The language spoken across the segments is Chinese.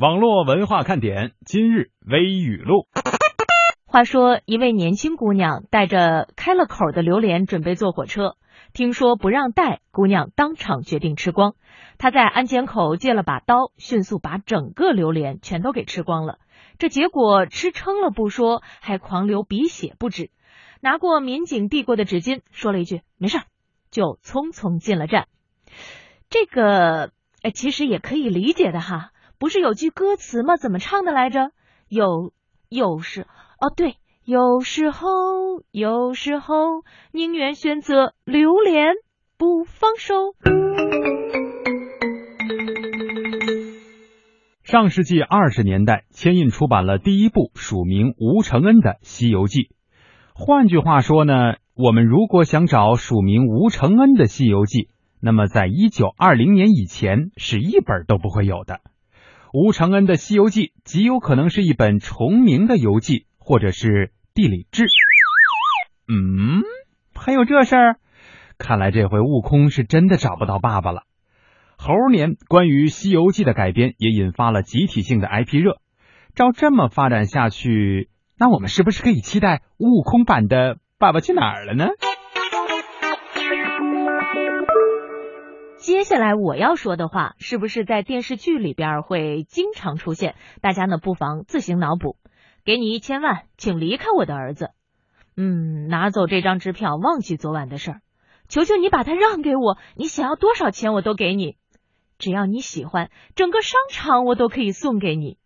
网络文化看点今日微语录。话说，一位年轻姑娘带着开了口的榴莲准备坐火车，听说不让带，姑娘当场决定吃光。她在安检口借了把刀，迅速把整个榴莲全都给吃光了。这结果吃撑了不说，还狂流鼻血不止。拿过民警递过的纸巾，说了一句“没事”，就匆匆进了站。这个，哎，其实也可以理解的哈。不是有句歌词吗？怎么唱的来着？有有时哦，对，有时候有时候宁愿选择榴莲不放手。上世纪二十年代，千印出版了第一部署名吴承恩的《西游记》。换句话说呢，我们如果想找署名吴承恩的《西游记》，那么在一九二零年以前是一本都不会有的。吴承恩的《西游记》极有可能是一本重名的游记，或者是地理志。嗯，还有这事儿？看来这回悟空是真的找不到爸爸了。猴年关于《西游记》的改编也引发了集体性的 IP 热。照这么发展下去，那我们是不是可以期待悟空版的《爸爸去哪儿了》呢？接下来我要说的话，是不是在电视剧里边会经常出现？大家呢不妨自行脑补。给你一千万，请离开我的儿子。嗯，拿走这张支票，忘记昨晚的事儿。求求你把它让给我，你想要多少钱我都给你，只要你喜欢，整个商场我都可以送给你。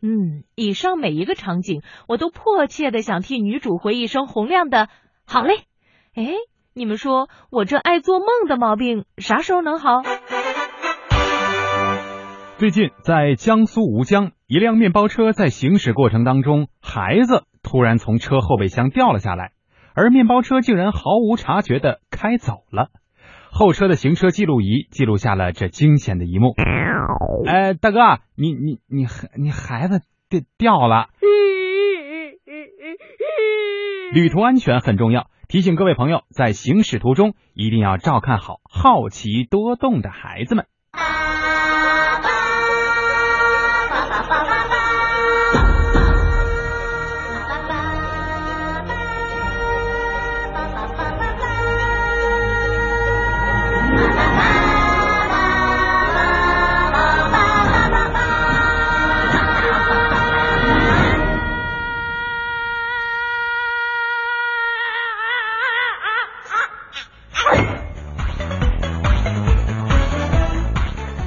嗯，以上每一个场景，我都迫切的想替女主回一声洪亮的好嘞。哎。你们说我这爱做梦的毛病啥时候能好？最近在江苏吴江，一辆面包车在行驶过程当中，孩子突然从车后备箱掉了下来，而面包车竟然毫无察觉的开走了。后车的行车记录仪记录下了这惊险的一幕。哎，大哥，你你你你孩子掉掉了。旅途安全很重要。提醒各位朋友，在行驶途中一定要照看好好奇多动的孩子们。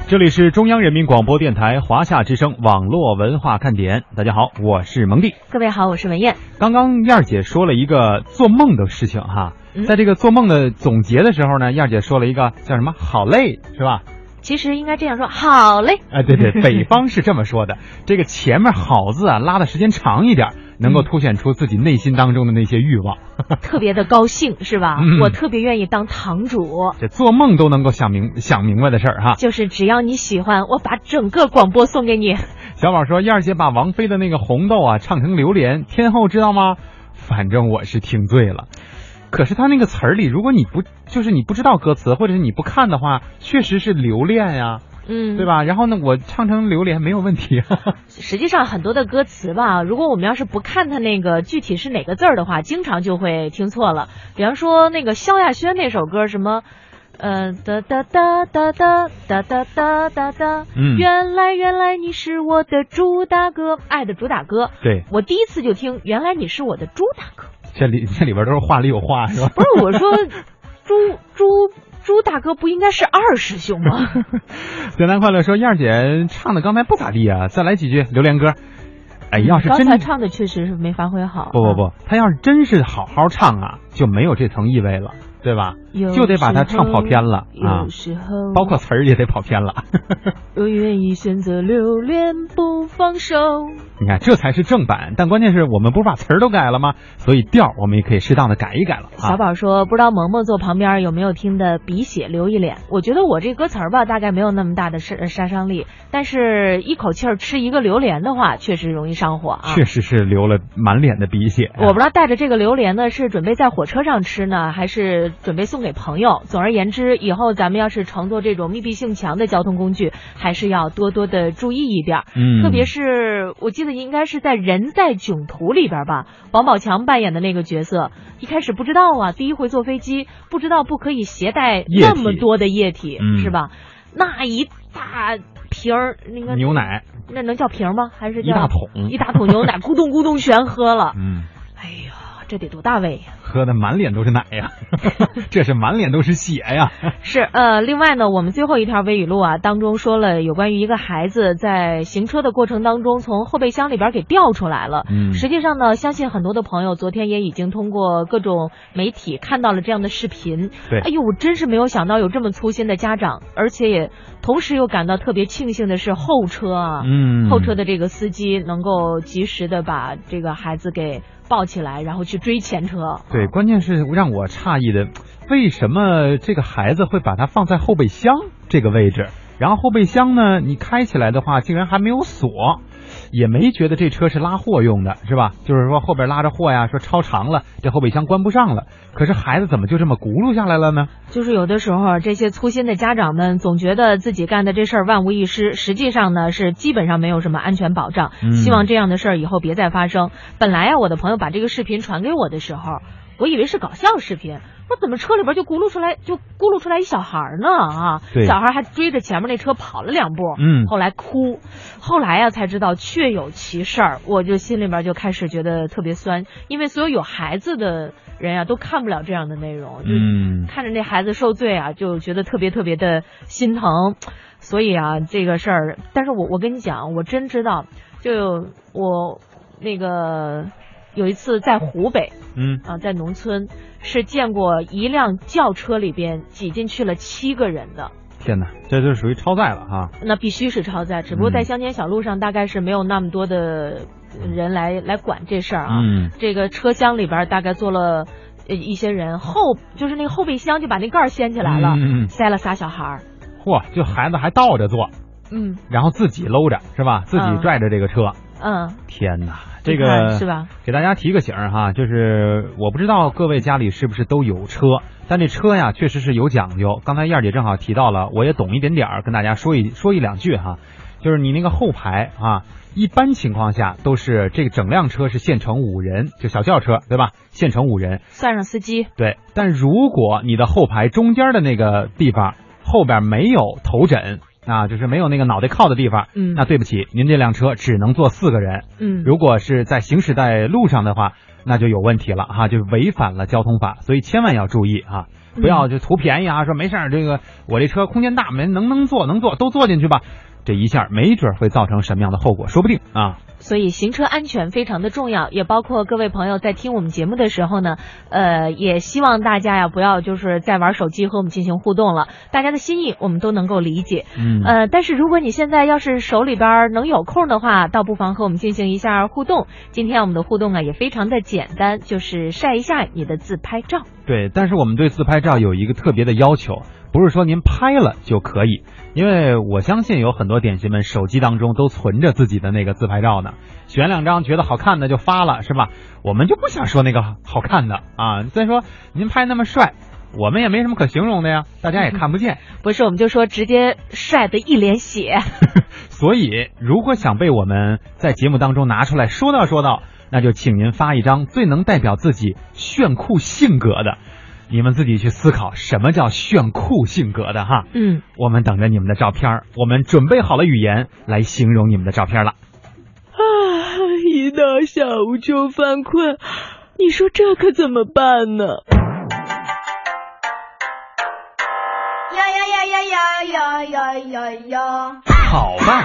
这里是中央人民广播电台华夏之声网络文化看点，大家好，我是蒙蒂。各位好，我是文艳。刚刚燕儿姐说了一个做梦的事情哈，在这个做梦的总结的时候呢，燕儿姐说了一个叫什么？好累是吧？其实应该这样说，好嘞。哎，对对，北方是这么说的。这个前面好字啊，拉的时间长一点。能够凸显出自己内心当中的那些欲望，特别的高兴是吧？我特别愿意当堂主，这做梦都能够想明想明白的事儿哈。就是只要你喜欢，我把整个广播送给你。小宝说：“燕儿姐把王菲的那个红豆啊唱成榴莲，天后知道吗？反正我是听醉了。可是他那个词儿里，如果你不就是你不知道歌词，或者是你不看的话，确实是留恋呀。”嗯，对吧？然后呢，我唱成榴莲没有问题。实际上很多的歌词吧，如果我们要是不看它那个具体是哪个字儿的话，经常就会听错了。比方说那个萧亚轩那首歌，什么，呃，哒哒哒哒哒哒哒哒哒哒，嗯，原来原来你是我的主打歌，爱的主打歌。对，我第一次就听，原来你是我的主打歌。这里这里边都是话里有话，是吧？不是我说，猪猪。朱大哥不应该是二师兄吗？简单快乐说，燕儿姐唱的刚才不咋地啊，再来几句榴莲歌。哎，要是真刚才唱的确实是没发挥好。不不不，他要是真是好好唱啊，就没有这层意味了。对吧？就得把它唱跑偏了啊！包括词儿也得跑偏了。我愿意选择留恋不放手。你看，这才是正版。但关键是我们不是把词儿都改了吗？所以调我们也可以适当的改一改了。小宝说：“不知道萌萌坐旁边有没有听的鼻血流一脸？我觉得我这歌词儿吧，大概没有那么大的杀杀伤力。但是一口气儿吃一个榴莲的话，确实容易上火啊。确实是流了满脸的鼻血。我不知道带着这个榴莲呢，是准备在火车上吃呢，还是？准备送给。给朋友。总而言之，以后咱们要是乘坐这种密闭性强的交通工具，还是要多多的注意一点。嗯，特别是我记得应该是在《人在囧途》里边吧，王宝强扮演的那个角色，一开始不知道啊，第一回坐飞机不知道不可以携带那么多的液体，嗯、是吧？那一大瓶儿那个牛奶，那能叫瓶吗？还是叫一大桶？一大桶牛奶，咕咚咕咚全喝了。嗯，哎呀，这得多大胃呀！喝的满脸都是奶呀，这是满脸都是血呀。是呃，另外呢，我们最后一条微语录啊当中说了有关于一个孩子在行车的过程当中从后备箱里边给掉出来了。嗯，实际上呢，相信很多的朋友昨天也已经通过各种媒体看到了这样的视频。对，哎呦，我真是没有想到有这么粗心的家长，而且也同时又感到特别庆幸的是后车啊，嗯，后车的这个司机能够及时的把这个孩子给抱起来，然后去追前车。对，关键是让我诧异的，为什么这个孩子会把它放在后备箱这个位置？然后后备箱呢，你开起来的话，竟然还没有锁，也没觉得这车是拉货用的，是吧？就是说后边拉着货呀，说超长了，这后备箱关不上了。可是孩子怎么就这么轱辘下来了呢？就是有的时候，这些粗心的家长们总觉得自己干的这事儿万无一失，实际上呢是基本上没有什么安全保障。嗯、希望这样的事儿以后别再发生。本来呀，我的朋友把这个视频传给我的时候，我以为是搞笑视频。我怎么车里边就咕噜出来就咕噜出来一小孩呢啊？小孩还追着前面那车跑了两步，嗯，后来哭，后来呀才知道确有其事儿，我就心里边就开始觉得特别酸，因为所有有孩子的人呀都看不了这样的内容，嗯，看着那孩子受罪啊，就觉得特别特别的心疼，所以啊这个事儿，但是我我跟你讲，我真知道，就我那个。有一次在湖北，嗯啊，在农村是见过一辆轿车里边挤进去了七个人的。天哪，这就属于超载了哈。那必须是超载，只不过在乡间小路上大概是没有那么多的人来来管这事儿啊。嗯，这个车厢里边大概坐了一些人，后就是那个后备箱就把那盖儿掀起来了，嗯、塞了仨小孩儿。嚯，就孩子还倒着坐，嗯，然后自己搂着是吧？自己拽着这个车。嗯，天哪，这个是吧？给大家提个醒哈，就是我不知道各位家里是不是都有车，但这车呀确实是有讲究。刚才燕姐正好提到了，我也懂一点点儿，跟大家说一说一两句哈。就是你那个后排啊，一般情况下都是这个整辆车是限乘五人，就小轿车对吧？限乘五人，算上司机。对，但如果你的后排中间的那个地方后边没有头枕。啊，就是没有那个脑袋靠的地方，嗯，那对不起，您这辆车只能坐四个人，嗯，如果是在行驶在路上的话，那就有问题了哈，就违反了交通法，所以千万要注意啊，不要就图便宜啊，说没事儿，这个我这车空间大，没能能坐能坐都坐进去吧，这一下没准会造成什么样的后果，说不定啊。所以行车安全非常的重要，也包括各位朋友在听我们节目的时候呢，呃，也希望大家呀不要就是在玩手机和我们进行互动了，大家的心意我们都能够理解，嗯，呃，但是如果你现在要是手里边能有空的话，倒不妨和我们进行一下互动。今天我们的互动啊也非常的简单，就是晒一下你的自拍照。对，但是我们对自拍照有一个特别的要求，不是说您拍了就可以。因为我相信有很多点心们手机当中都存着自己的那个自拍照呢，选两张觉得好看的就发了，是吧？我们就不想说那个好看的啊。再说您拍那么帅，我们也没什么可形容的呀，大家也看不见。不是，我们就说直接帅的一脸血。所以，如果想被我们在节目当中拿出来说道说道，那就请您发一张最能代表自己炫酷性格的。你们自己去思考什么叫炫酷性格的哈，嗯，我们等着你们的照片，我们准备好了语言来形容你们的照片了。啊，一到下午就犯困，你说这可怎么办呢？呀呀呀呀呀呀呀呀呀！好吧，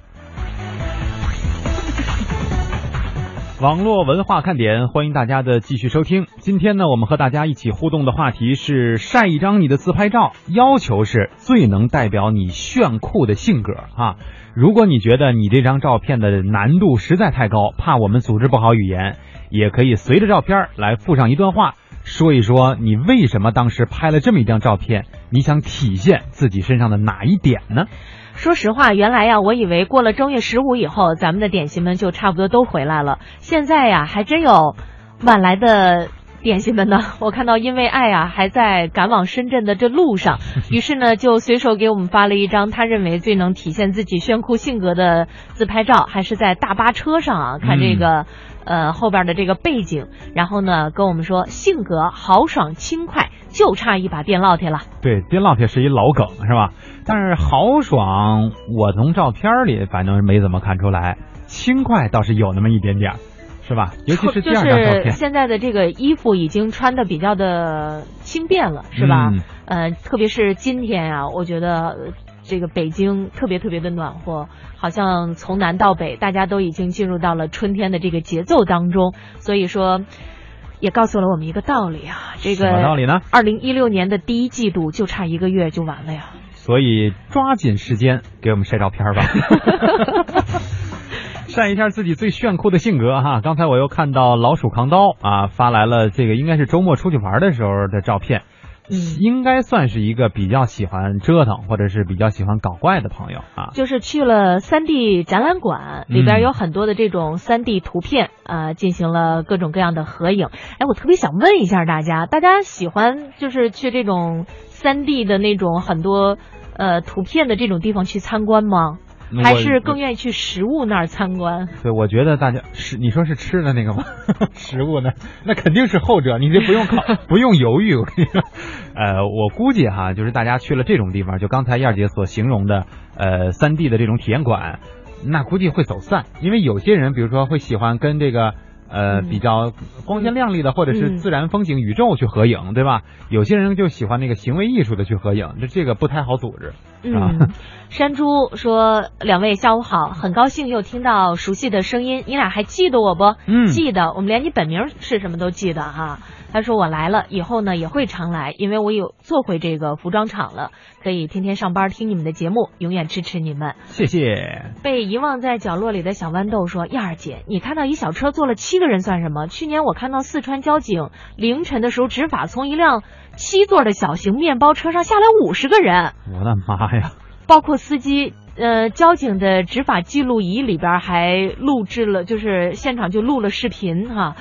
网络文化看点，欢迎大家的继续收听。今天呢，我们和大家一起互动的话题是晒一张你的自拍照，要求是最能代表你炫酷的性格啊。如果你觉得你这张照片的难度实在太高，怕我们组织不好语言，也可以随着照片来附上一段话，说一说你为什么当时拍了这么一张照片，你想体现自己身上的哪一点呢？说实话，原来呀，我以为过了正月十五以后，咱们的点心们就差不多都回来了。现在呀，还真有晚来的点心们呢。我看到因为爱啊，还在赶往深圳的这路上，于是呢，就随手给我们发了一张他认为最能体现自己炫酷性格的自拍照，还是在大巴车上啊，看这个。呃，后边的这个背景，然后呢，跟我们说性格豪爽轻快，就差一把电烙铁了。对，电烙铁是一老梗，是吧？但是豪爽，我从照片里反正没怎么看出来，轻快倒是有那么一点点，是吧？尤其是第二张照片。现在的这个衣服已经穿的比较的轻便了，是吧？嗯。呃，特别是今天啊，我觉得。这个北京特别特别的暖和，好像从南到北，大家都已经进入到了春天的这个节奏当中。所以说，也告诉了我们一个道理啊，这个什么道理呢？二零一六年的第一季度就差一个月就完了呀。所以抓紧时间给我们晒照片吧，晒一下自己最炫酷的性格哈。刚才我又看到老鼠扛刀啊发来了这个应该是周末出去玩的时候的照片。嗯，应该算是一个比较喜欢折腾或者是比较喜欢搞怪的朋友啊。就是去了三 D 展览馆，里边有很多的这种三 D 图片啊，进行了各种各样的合影。哎，我特别想问一下大家，大家喜欢就是去这种三 D 的那种很多呃图片的这种地方去参观吗？还是更愿意去实物那儿参观？对，我觉得大家是你说是吃的那个吗？食物呢？那肯定是后者，你这不用考，不用犹豫。我跟你说，呃，我估计哈，就是大家去了这种地方，就刚才燕姐所形容的，呃，三 D 的这种体验馆，那估计会走散，因为有些人，比如说会喜欢跟这个。呃，比较光鲜亮丽的，或者是自然风景、宇宙去合影，对吧？有些人就喜欢那个行为艺术的去合影，这这个不太好组织。嗯，山猪说：“两位下午好，很高兴又听到熟悉的声音，你俩还记得我不？嗯，记得，我们连你本名是什么都记得哈。”他说：“我来了以后呢，也会常来，因为我有做回这个服装厂了，可以天天上班听你们的节目，永远支持你们。”谢谢。被遗忘在角落里的小豌豆说：“燕儿姐，你看到一小车坐了七个人算什么？去年我看到四川交警凌晨的时候执法，从一辆七座的小型面包车上下来五十个人。我的妈呀！包括司机，呃，交警的执法记录仪里边还录制了，就是现场就录了视频哈。”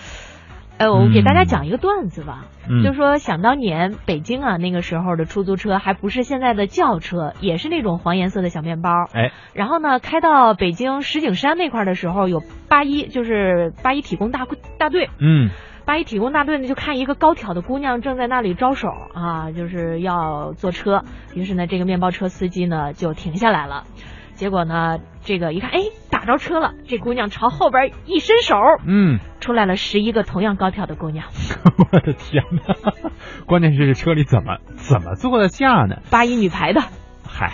哎，我给大家讲一个段子吧，就说想当年北京啊，那个时候的出租车还不是现在的轿车，也是那种黄颜色的小面包。哎，然后呢，开到北京石景山那块的时候，有八一，就是八一体工大大队。嗯，八一体工大队呢，就看一个高挑的姑娘正在那里招手啊，就是要坐车。于是呢，这个面包车司机呢就停下来了。结果呢，这个一看，哎，打着车了。这姑娘朝后边一伸手，嗯，出来了十一个同样高挑的姑娘。我的天哪！关键是这车里怎么怎么坐得下呢？八一女排的。嗨，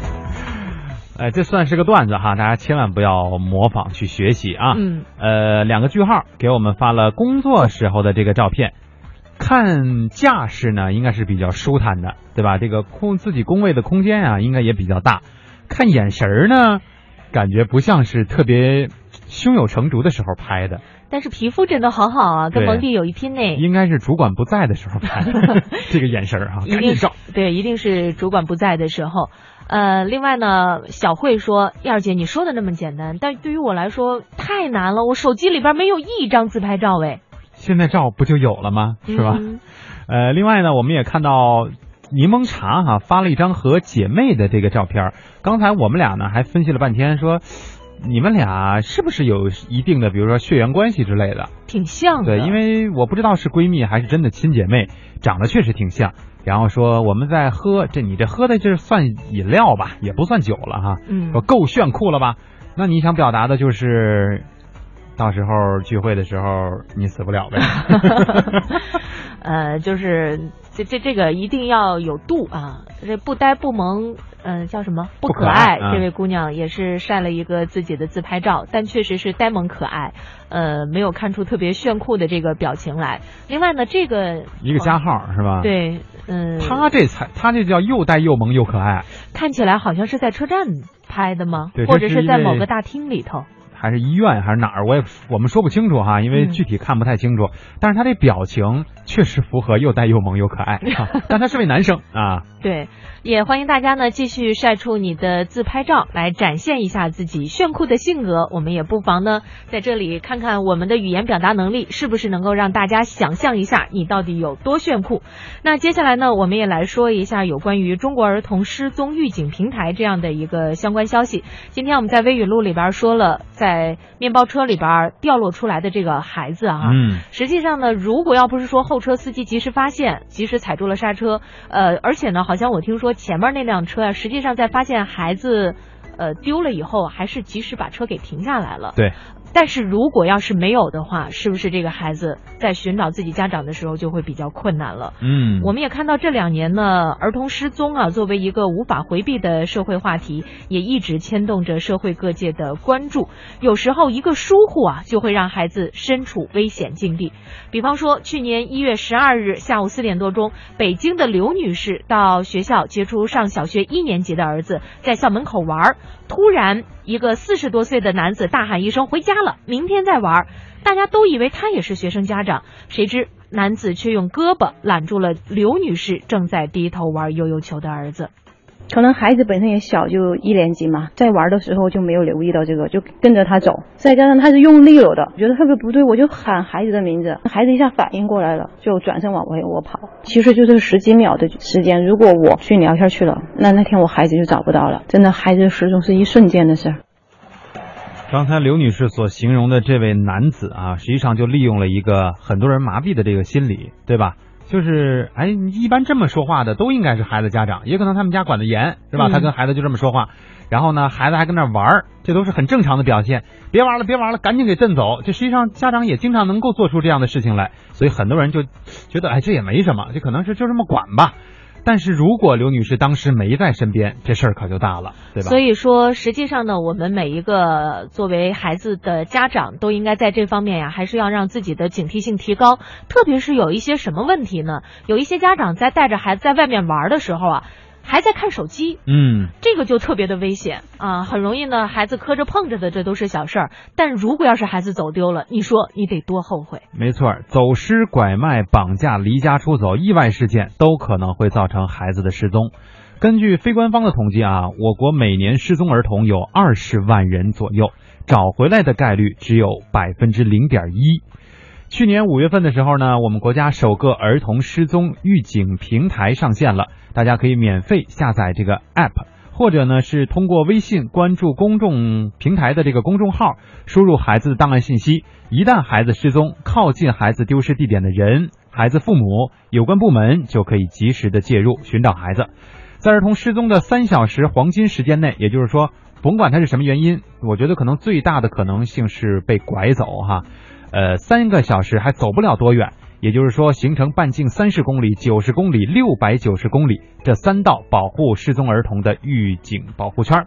哎，这算是个段子哈，大家千万不要模仿去学习啊。嗯。呃，两个句号给我们发了工作时候的这个照片，看架势呢，应该是比较舒坦的，对吧？这个空自己工位的空间啊，应该也比较大。看眼神儿呢，感觉不像是特别胸有成竹的时候拍的，但是皮肤真的好好啊，跟蒙蒂有一拼呢。应该是主管不在的时候拍的，这个眼神儿啊，一定照。对，一定是主管不在的时候。呃，另外呢，小慧说：“燕儿姐，你说的那么简单，但对于我来说太难了，我手机里边没有一张自拍照哎。”现在照不就有了吗？是吧？呃，另外呢，我们也看到。柠檬茶哈发了一张和姐妹的这个照片，刚才我们俩呢还分析了半天，说你们俩是不是有一定的，比如说血缘关系之类的？挺像的，对，因为我不知道是闺蜜还是真的亲姐妹，长得确实挺像。然后说我们在喝，这你这喝的这算饮料吧，也不算酒了哈。嗯，说够炫酷了吧？那你想表达的就是到时候聚会的时候你死不了呗。呃，就是这这这个一定要有度啊，这不呆不萌，嗯、叫什么不不可可爱？这位姑娘也是晒了一个自己的自拍照，但确实是呆萌可爱，呃，没有看出特别炫酷的这个表情来。另外呢，这个一个加号是吧？，对，嗯，他这才他这叫又呆又萌又可爱，看起来好像是在车站拍的吗对？或者是在某个大厅里头？还是医院还是哪儿？我也我们说不清楚哈，因为嗯具体看不太清楚。但是他这表情确实符合又呆又萌又可爱，啊、但他是位男生啊。对，也欢迎大家呢继续晒出你的自拍照，来展现一下自己炫酷的性格。我们也不妨呢在这里看看我们的语言表达能力是不是能够让大家想象一下你到底有多炫酷。那接下来呢，我们也来说一下有关于中国儿童失踪预警平台这样的一个相关消息。今天我们在微语录里边说了，在面包车里边掉落出来的这个孩子啊，嗯，实际上呢，如果要不是说后车司机及时发现，及时踩住了刹车，呃，而且呢，好像我听说前面那辆车啊，实际上在发现孩子，呃，丢了以后，还是及时把车给停下来了。对。但是如果要是没有的话，是不是这个孩子在寻找自己家长的时候就会比较困难了？嗯，我们也看到这两年呢，儿童失踪啊，作为一个无法回避的社会话题，也一直牵动着社会各界的关注。有时候一个疏忽啊，就会让孩子身处危险境地。比方说，去年一月十二日下午四点多钟，北京的刘女士到学校接出上小学一年级的儿子在校门口玩儿，突然一个四十多岁的男子大喊一声“回家了，明天再玩”。大家都以为他也是学生家长，谁知男子却用胳膊揽住了刘女士正在低头玩悠悠球的儿子。可能孩子本身也小，就一年级嘛，在玩的时候就没有留意到这个，就跟着他走。再加上他是用力了的，我觉得特别不对，我就喊孩子的名字，孩子一下反应过来了，就转身往回我跑。其实就是十几秒的时间，如果我去聊天去了，那那天我孩子就找不到了。真的，孩子失踪是一瞬间的事儿。刚才刘女士所形容的这位男子啊，实际上就利用了一个很多人麻痹的这个心理，对吧？就是，哎，一般这么说话的都应该是孩子家长，也可能他们家管的严，是吧？嗯他跟孩子就这么说话，然后呢，孩子还跟那玩儿，这都是很正常的表现。别玩了，别玩了，赶紧给震走。这实际上家长也经常能够做出这样的事情来，所以很多人就觉得，哎，这也没什么，这可能是就这么管吧。但是如果刘女士当时没在身边，这事儿可就大了，对吧？所以说，实际上呢，我们每一个作为孩子的家长，都应该在这方面呀，还是要让自己的警惕性提高。特别是有一些什么问题呢？有一些家长在带着孩子在外面玩的时候啊，还在看手机，嗯，这个就特别的危险啊，很容易呢，孩子磕着碰着的，这都是小事儿。但如果要是孩子走丢了，你说你得多后悔。没错，走失、拐卖、绑架、离家出走，意外事件都可能会造成孩子的失踪。根据非官方的统计啊，我国每年失踪儿童有二十万人左右，找回来的概率只有百分之零点一。去年五月份的时候呢，我们国家首个儿童失踪预警平台上线了，大家可以免费下载这个 app，或者呢是通过微信关注公众平台的这个公众号，输入孩子的档案信息。一旦孩子失踪，靠近孩子丢失地点的人、孩子父母、有关部门就可以及时的介入寻找孩子。在儿童失踪的三小时黄金时间内，也就是说，甭管他是什么原因，我觉得可能最大的可能性是被拐走哈。呃，三个小时还走不了多远，也就是说，形成半径三十公里、九十公里、六百九十公里这三道保护失踪儿童的预警保护圈。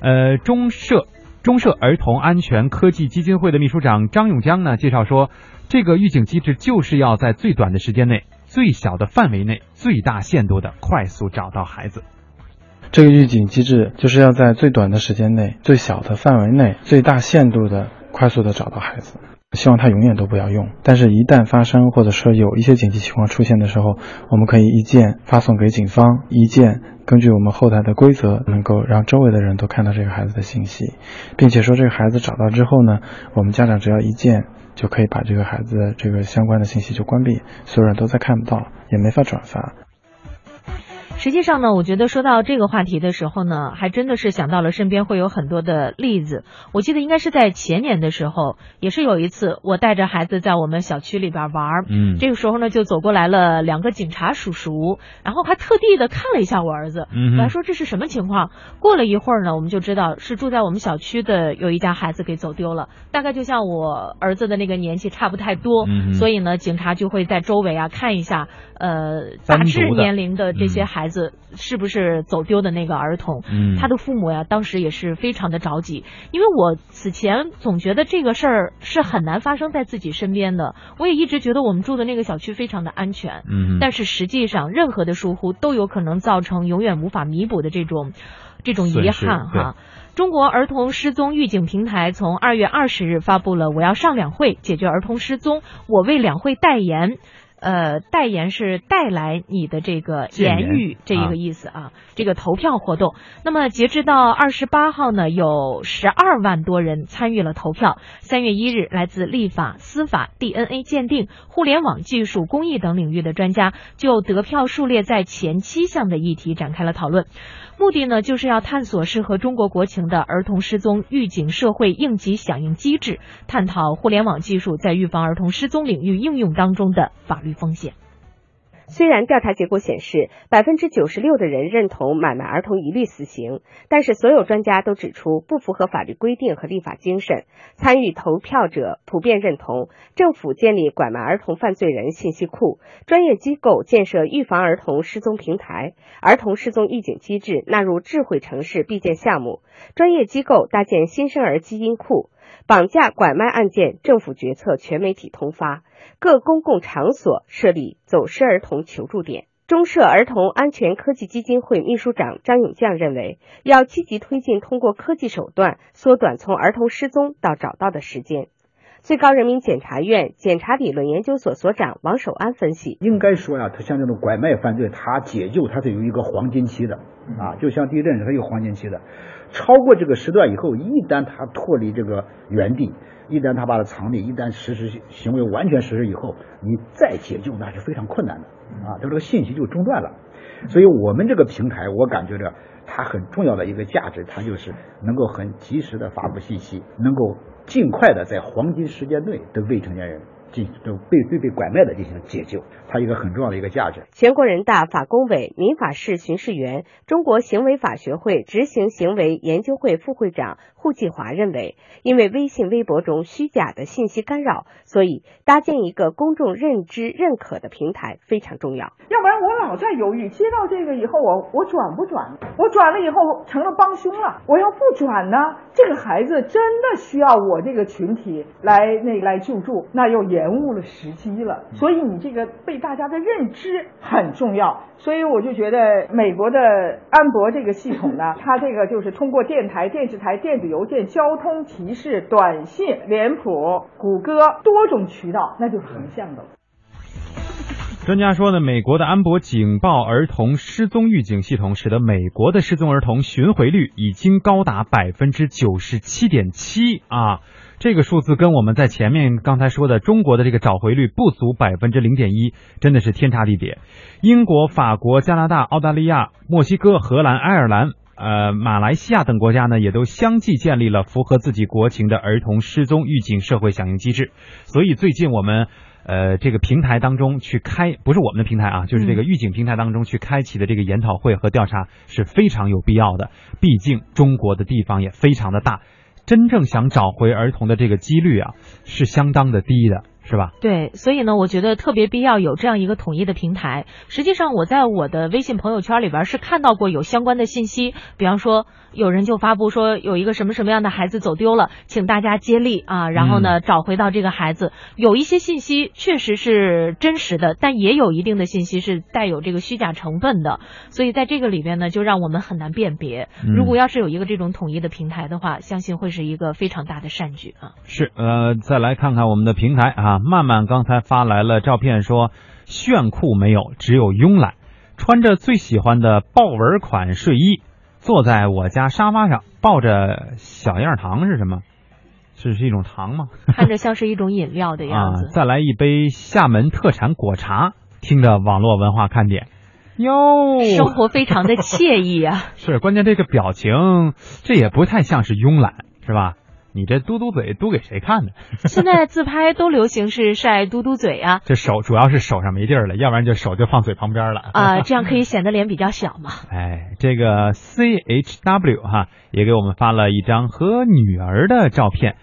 呃，中社中社儿童安全科技基金会的秘书长张永江呢介绍说，这个预警机制就是要在最短的时间内、最小的范围内、最大限度的快速找到孩子。这个预警机制就是要在最短的时间内、最小的范围内、最大限度的快速的找到孩子。希望它永远都不要用，但是，一旦发生或者说有一些紧急情况出现的时候，我们可以一键发送给警方，一键根据我们后台的规则，能够让周围的人都看到这个孩子的信息，并且说这个孩子找到之后呢，我们家长只要一键就可以把这个孩子这个相关的信息就关闭，所有人都再看不到，也没法转发。实际上呢，我觉得说到这个话题的时候呢，还真的是想到了身边会有很多的例子。我记得应该是在前年的时候，也是有一次，我带着孩子在我们小区里边玩儿，嗯这个时候呢，就走过来了两个警察叔叔，然后还特地的看了一下我儿子，嗯还说这是什么情况？过了一会儿呢，我们就知道是住在我们小区的有一家孩子给走丢了，大概就像我儿子的那个年纪差不太多，嗯所以呢，警察就会在周围啊看一下，呃，大致年龄的这些嗯孩子是不是走丢的那个儿童。嗯，他的父母呀，当时也是非常的着急，因为我此前总觉得这个事儿是很难发生在自己身边的。我也一直觉得我们住的那个小区非常的安全，嗯，但是实际上任何的疏忽都有可能造成永远无法弥补的这种这种遗憾哈。中国儿童失踪预警平台从二月二十日发布了“我要上两会，解决儿童失踪，我为两会代言”。呃，代言是带来你的这个言语这一个意思啊，这个投票活动。那么截至到二十八号呢，有十二万多人参与了投票。三月一日，来自立法、司法、DNA 鉴定、互联网技术、公益等领域的专家就得票数列在前七项的议题展开了讨论。目的呢，就是要探索适合中国国情的儿童失踪预警社会应急响应机制，探讨互联网技术在预防儿童失踪领域应用当中的法律风险。虽然调查结果显示，百分之九十六的人认同买卖儿童一律死刑，但是所有专家都指出不符合法律规定和立法精神。参与投票者普遍认同政府建立拐卖儿童犯罪人信息库，专业机构建设预防儿童失踪平台，儿童失踪预警机制纳入智慧城市必建项目，专业机构搭建新生儿基因库。绑架、拐卖案件，政府决策全媒体通发；各公共场所设立走失儿童求助点。中社儿童安全科技基金会秘书长张永将认为，要积极推进通过科技手段缩短从儿童失踪到找到的时间。最高人民检察院检察理论研究所所长王守安分析，应该说呀，他像这种拐卖犯罪，他解救他是有一个黄金期的啊，就像地震是它有黄金期的。超过这个时段以后，一旦他脱离这个原地，一旦他把他藏匿，一旦实施行为完全实施以后，你再解救那是非常困难的啊，它这个信息就中断了。所以我们这个平台，我感觉着它很重要的一个价值，它就是能够很及时的发布信息，能够尽快的在黄金时间内对未成年人进对被被被拐卖的进行解救，它一个很重要的一个价值。全国人大法工委民法室巡视员、中国行为法学会执行行为研究会副会长胡继华认为，因为微信、微博中虚假的信息干扰，所以搭建一个公众认知、认可的平台非常重要。要不然我老在犹豫，接到这个以后，我我转不转？我转了以后成了帮凶了。我要不转呢，这个孩子真的需要我这个群体来那来救助，那又延误了时机了。所以你这个被大家的认知很重要。所以我就觉得美国的安博这个系统呢，它这个就是通过电台、电视台、电子邮件、交通提示、短信、脸谱、谷歌多种渠道，那就是横向的了。专家说呢，美国的安博警报儿童失踪预警系统，使得美国的失踪儿童寻回率已经高达百分之九十七点七啊！这个数字跟我们在前面刚才说的中国的这个找回率不足百分之零点一，真的是天差地别。英国、法国、加拿大、澳大利亚、墨西哥、荷兰、爱尔兰。呃，马来西亚等国家呢，也都相继建立了符合自己国情的儿童失踪预警社会响应机制。所以最近我们呃这个平台当中去开，不是我们的平台啊，就是这个预警平台当中去开启的这个研讨会和调查是非常有必要的。毕竟中国的地方也非常的大，真正想找回儿童的这个几率啊是相当的低的。是吧？对，所以呢，我觉得特别必要有这样一个统一的平台。实际上，我在我的微信朋友圈里边是看到过有相关的信息，比方说有人就发布说有一个什么什么样的孩子走丢了，请大家接力啊，然后呢、嗯、找回到这个孩子。有一些信息确实是真实的，但也有一定的信息是带有这个虚假成分的，所以在这个里边呢，就让我们很难辨别。嗯、如果要是有一个这种统一的平台的话，相信会是一个非常大的善举啊。是，呃，再来看看我们的平台啊。曼曼刚才发来了照片，说炫酷没有，只有慵懒。穿着最喜欢的豹纹款睡衣，坐在我家沙发上，抱着小样糖是什么？是是一种糖吗？看着像是一种饮料的样子。啊，再来一杯厦门特产果茶，听着网络文化看点。哟，生活非常的惬意啊。是，关键这个表情，这也不太像是慵懒，是吧？你这嘟嘟嘴嘟给谁看呢？现在自拍都流行是晒嘟嘟嘴啊。这手主要是手上没地儿了，要不然就手就放嘴旁边了。啊，这样可以显得脸比较小嘛。哎，这个 C H W 哈也给我们发了一张和女儿的照片，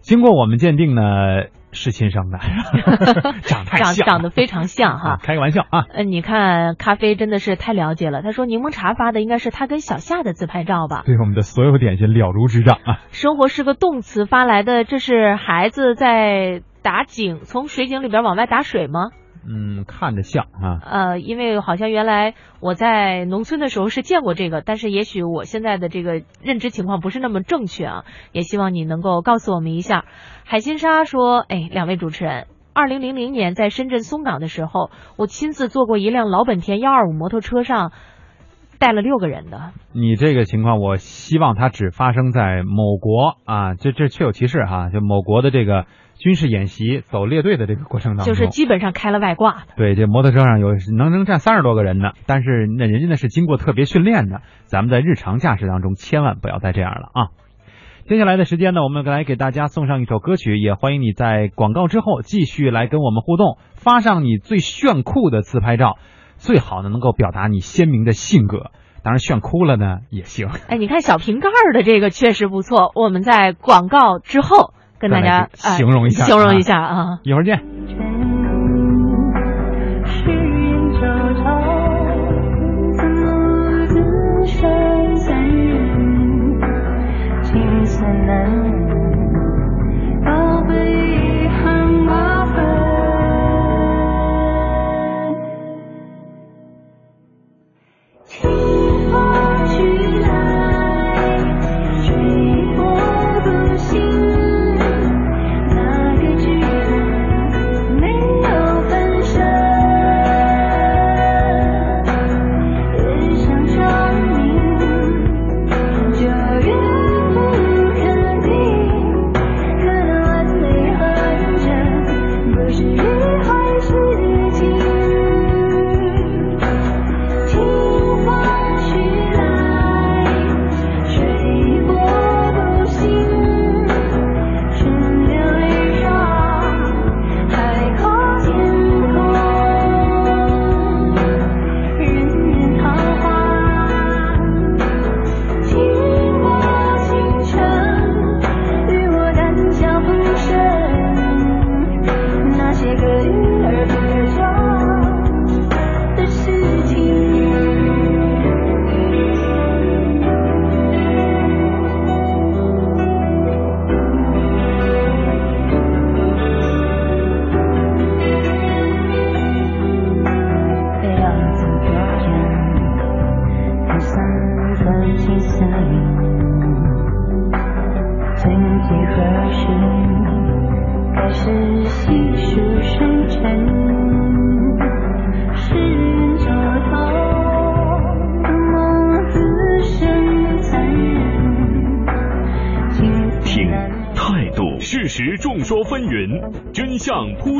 经过我们鉴定呢。是亲生的，长太像，长长得非常像哈。开个玩笑啊。呃，你看咖啡真的是太了解了。他说柠檬茶发的应该是他跟小夏的自拍照吧？对我们的所有点心了如指掌啊。生活是个动词发来的，这是孩子在打井，从水井里边往外打水吗？嗯，看着像啊。呃，因为好像原来我在农村的时候是见过这个，但是也许我现在的这个认知情况不是那么正确啊。也希望你能够告诉我们一下。海心沙说：“哎，两位主持人，二零零零年在深圳松岗的时候，我亲自坐过一辆老本田幺二五摩托车上，带了六个人的。你这个情况，我希望它只发生在某国啊，这这确有其事哈，就某国的这个。”军事演习走列队的这个过程当中，就是基本上开了外挂的。对，这摩托车上有能能站三十多个人呢，但是那人家那是经过特别训练的，咱们在日常驾驶当中千万不要再这样了啊！接下来的时间呢，我们来给大家送上一首歌曲，也欢迎你在广告之后继续来跟我们互动，发上你最炫酷的自拍照，最好呢能够表达你鲜明的性格，当然炫哭了呢也行。哎，你看小瓶盖的这个确实不错，我们在广告之后。跟大家形容一下，形容一下啊！一会儿见。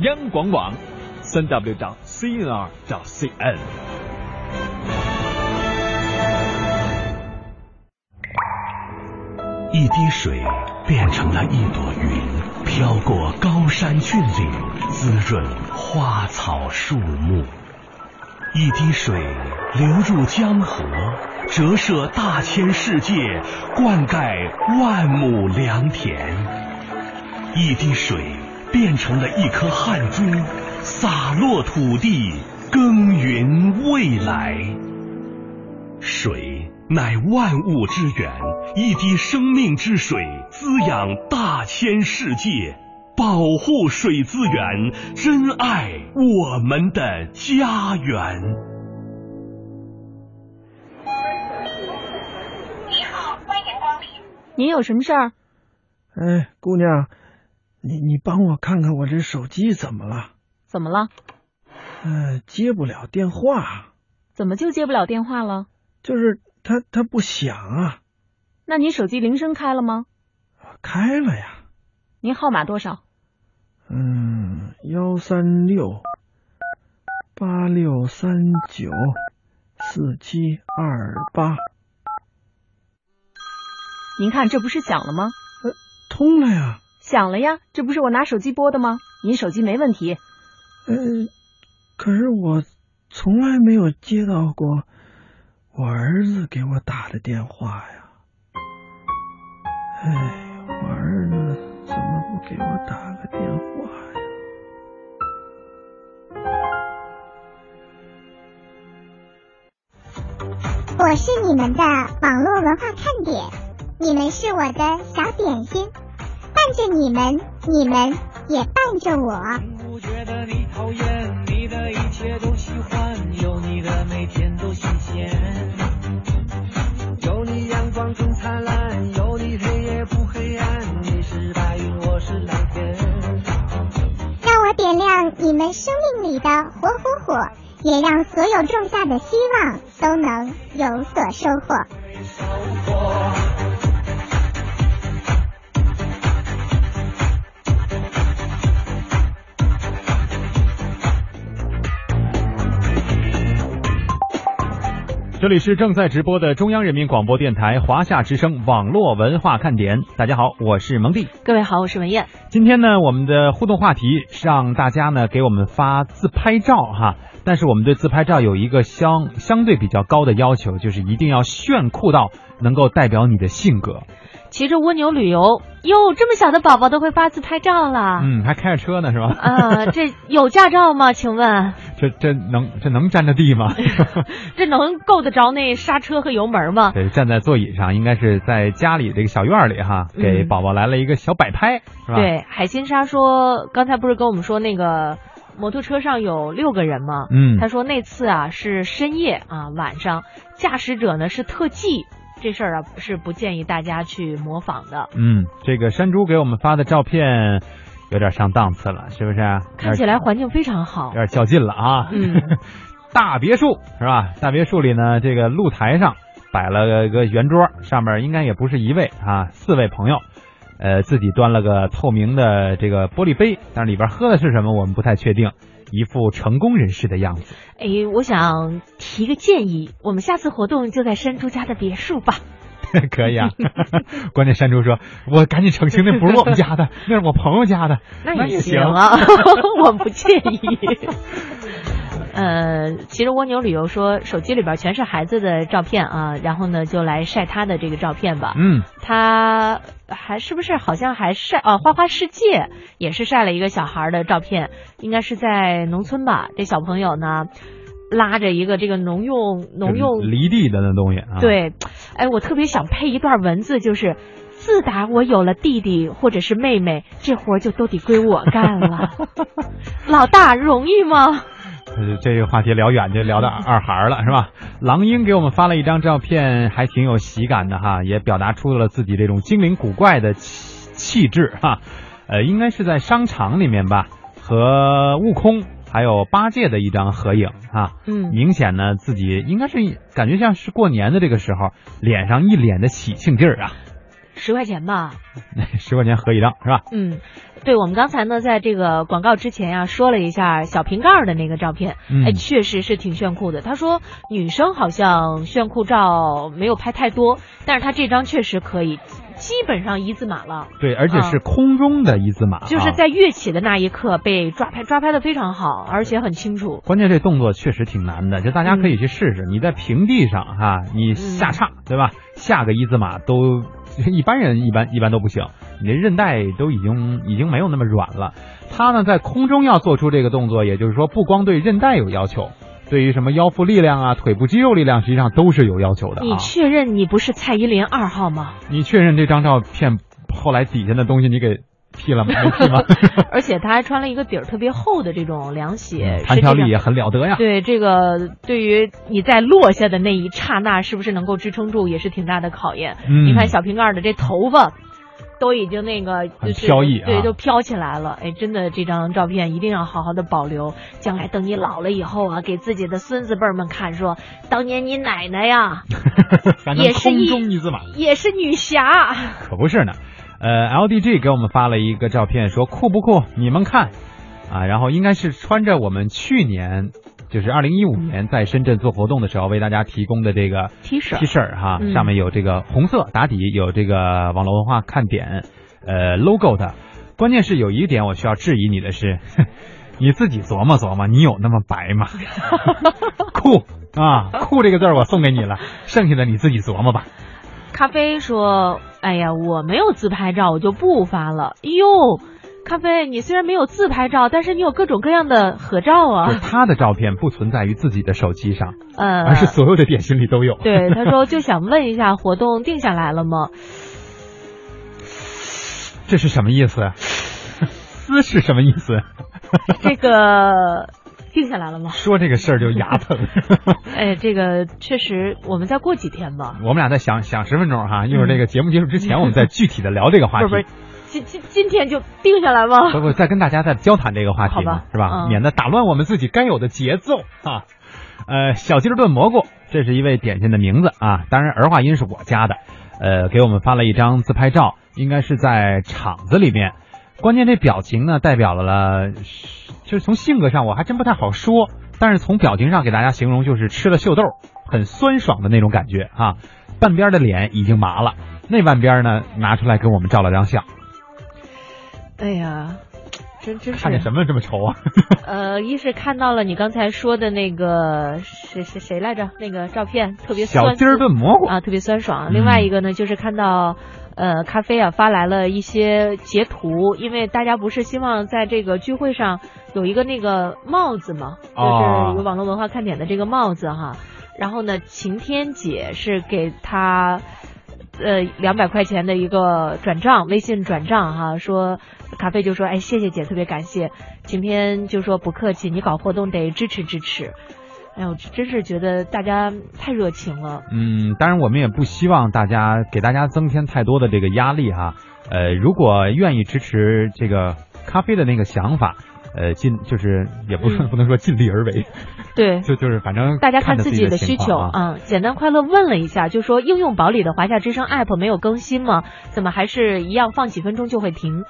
央广网，三 w 点 cnr 点 cn。一滴水变成了一朵云，飘过高山峻岭，滋润花草树木。一滴水流入江河，折射大千世界，灌溉万亩良田。一滴水变成了一颗汗珠，洒落土地，耕耘未来。水乃万物之源，一滴生命之水滋养大千世界。保护水资源，珍爱我们的家园。你好，欢迎光临。您有什么事儿？哎，姑娘，你你帮我看看我这手机怎么了？怎么了？呃，接不了电话。怎么就接不了电话了？就是它它不响啊。那你手机铃声开了吗？开了呀。您号码多少？嗯，幺三六八六三九四七二八。您看，这不是响了吗？呃，通了呀。响了呀，这不是我拿手机拨的吗？您手机没问题。呃，可是我从来没有接到过我儿子给我打的电话呀。哎，我儿子怎么不给我打个电话呀？我是你们的网络文化看点，你们是我的小点心，伴着你们，你们也伴着我。不觉得你讨厌，你的一切都喜欢，有你的每天都新鲜，有你阳光更灿烂，有你黑夜不黑暗，你是白云，我是蓝天。让我点亮你们生命里的火火火。也让所有种下的希望都能有所收获收获。这里是正在直播的中央人民广播电台华夏之声网络文化看点。大家好，我是蒙蒂。各位好，我是文艳。今天呢，我们的互动话题是让大家呢给我们发自拍照哈。但是我们对自拍照有一个相相对比较高的要求，就是一定要炫酷到能够代表你的性格。骑着蜗牛旅游，哟，这么小的宝宝都会发自拍照了。嗯，还开着车呢，是吧？啊，这有驾照吗？请问？这这能这能占着地吗？这能够得着那刹车和油门吗？对，站在座椅上，应该是在家里这个小院里哈，给宝宝来了一个小摆拍，是吧？对，海心沙说，刚才不是跟我们说那个。摩托车上有六个人嘛，嗯，他说那次啊是深夜啊晚上，驾驶者呢是特技，这事儿啊是不建议大家去模仿的。嗯，这个山猪给我们发的照片有点上档次了，是不是？看起来环境非常好，有点较劲了啊。嗯，大别墅是吧？大别墅里呢，这个露台上摆了个圆桌，上面应该也不是一位啊，四位朋友。呃，自己端了个透明的这个玻璃杯，但是里边喝的是什么，我们不太确定，一副成功人士的样子。哎，我想提个建议，我们下次活动就在山猪家的别墅吧。可以啊，关键山猪说：“我赶紧澄清，那不是我们家的，那是我朋友家的。”那也行啊，我不介意。呃，其实蜗牛旅游说，手机里边全是孩子的照片啊，然后呢就来晒他的这个照片吧。嗯，他还是不是好像还晒啊？花花世界也是晒了一个小孩的照片，应该是在农村吧？这小朋友呢拉着一个这个农用农用犁地的那东西啊。对，哎，我特别想配一段文字，就是自打我有了弟弟或者是妹妹，这活就都得归我干了。老大容易吗？这个话题聊远就聊到二孩了，是吧？狼鹰给我们发了一张照片，还挺有喜感的哈，也表达出了自己这种精灵古怪的气气质哈。呃，应该是在商场里面吧，和悟空还有八戒的一张合影啊。嗯明显呢自己应该是感觉像是过年的这个时候，脸上一脸的喜庆劲儿啊。十块钱吧。十块钱合一张是吧？嗯，对，我们刚才呢，在这个广告之前呀、说了一下小瓶盖的那个照片，嗯哎，确实是挺炫酷的。他说女生好像炫酷照没有拍太多，但是他这张确实可以，基本上一字马了。对，而且是空中的一字马、啊，就是在跃起的那一刻被抓拍，抓拍的非常好，而且很清楚。关键这动作确实挺难的，就大家可以去试嗯试。你在平地上哈、你下叉、对吧？下个一字马都一般人一般一般都不行，你这韧带都已经已经没有那么软了。他呢在空中要做出这个动作，也就是说不光对韧带有要求，对于什么腰腹力量啊、腿部肌肉力量，实际上都是有要求的你啊。确认你不是蔡依林二号吗？你确认这张照片后来底下的东西你给 P 了吗？没吗？而且他还穿了一个底儿特别厚的这种凉鞋，弹跳力也很了得呀。对这个，对于你在落下的那一刹那，是不是能够支撑住，也是挺大的考验。嗯你看小瓶盖的这头发。都已经那个就是飘逸啊对，都飘起来了。哎，真的，这张照片一定要好好的保留，将来等你老了以后啊，给自己的孙子辈儿们看，说当年你奶奶呀，也是一。也是女侠。可不是呢。呃，LDG 给我们发了一个照片，说酷不酷？你们看啊，然后应该是穿着我们去年，就是二零一五年在深圳做活动的时候为大家提供的这个 T 恤 T 恤哈，嗯上面有这个红色打底，有这个网络文化看点呃 logo 的。关键是有一点我需要质疑你的是，你自己琢磨琢磨，你有那么白吗？酷啊，酷这个字儿我送给你了，剩下的你自己琢磨吧。咖啡说：“哎呀，我没有自拍照，我就不发了。哎呦，咖啡，你虽然没有自拍照，但是你有各种各样的合照就是啊。他的照片不存在于自己的手机上，呃，而是所有的点心里都有。对，他说就想问一下，活动定下来了吗？这是什么意思？私是什么意思？这个定下来了吗？说这个事儿就牙疼。哎，这个确实，我们再过几天吧。我们俩再想想十分钟哈，一会儿这个节目结束之前，我们再具体的聊这个话题。不是不是，今今今天就定下来吗？不不，再跟大家再交谈这个话题吧，嘛是吧？嗯免得打乱我们自己该有的节奏啊。呃，小鸡儿炖蘑菇，这是一位点心的名字啊，当然儿化音是我加的。呃，给我们发了一张自拍照，应该是在厂子里面。关键这表情呢，代表了了，就是从性格上我还真不太好说，但是从表情上给大家形容就是吃了秀豆，很酸爽的那种感觉啊。半边的脸已经麻了，那半边呢拿出来给我们照了张相。哎呀，真真是看见什么这么愁啊？呃，一是看到了你刚才说的那个谁谁谁来着，那个照片特别酸小鸡儿炖蘑菇啊，特别酸爽。嗯另外一个呢，就是看到呃咖啡啊发来了一些截图，因为大家不是希望在这个聚会上有一个那个帽子嘛，哦就是有网络文化看点的这个帽子哈。然后呢，晴天姐是给他。呃，两百块钱的一个转账，微信转账哈，说咖啡就说，哎，谢谢姐，特别感谢。晴天就说不客气，你搞活动得支持支持。哎呦，真是觉得大家太热情了。嗯，当然我们也不希望大家给大家增添太多的这个压力哈。呃，如果愿意支持这个咖啡的那个想法，呃，尽就是也不是、嗯 不能说尽力而为，对，就就是反正大家看自自己的需求。啊、简单快乐问了一下，就说应用宝里的华夏之声 app 没有更新吗？怎么还是一样放几分钟就会停？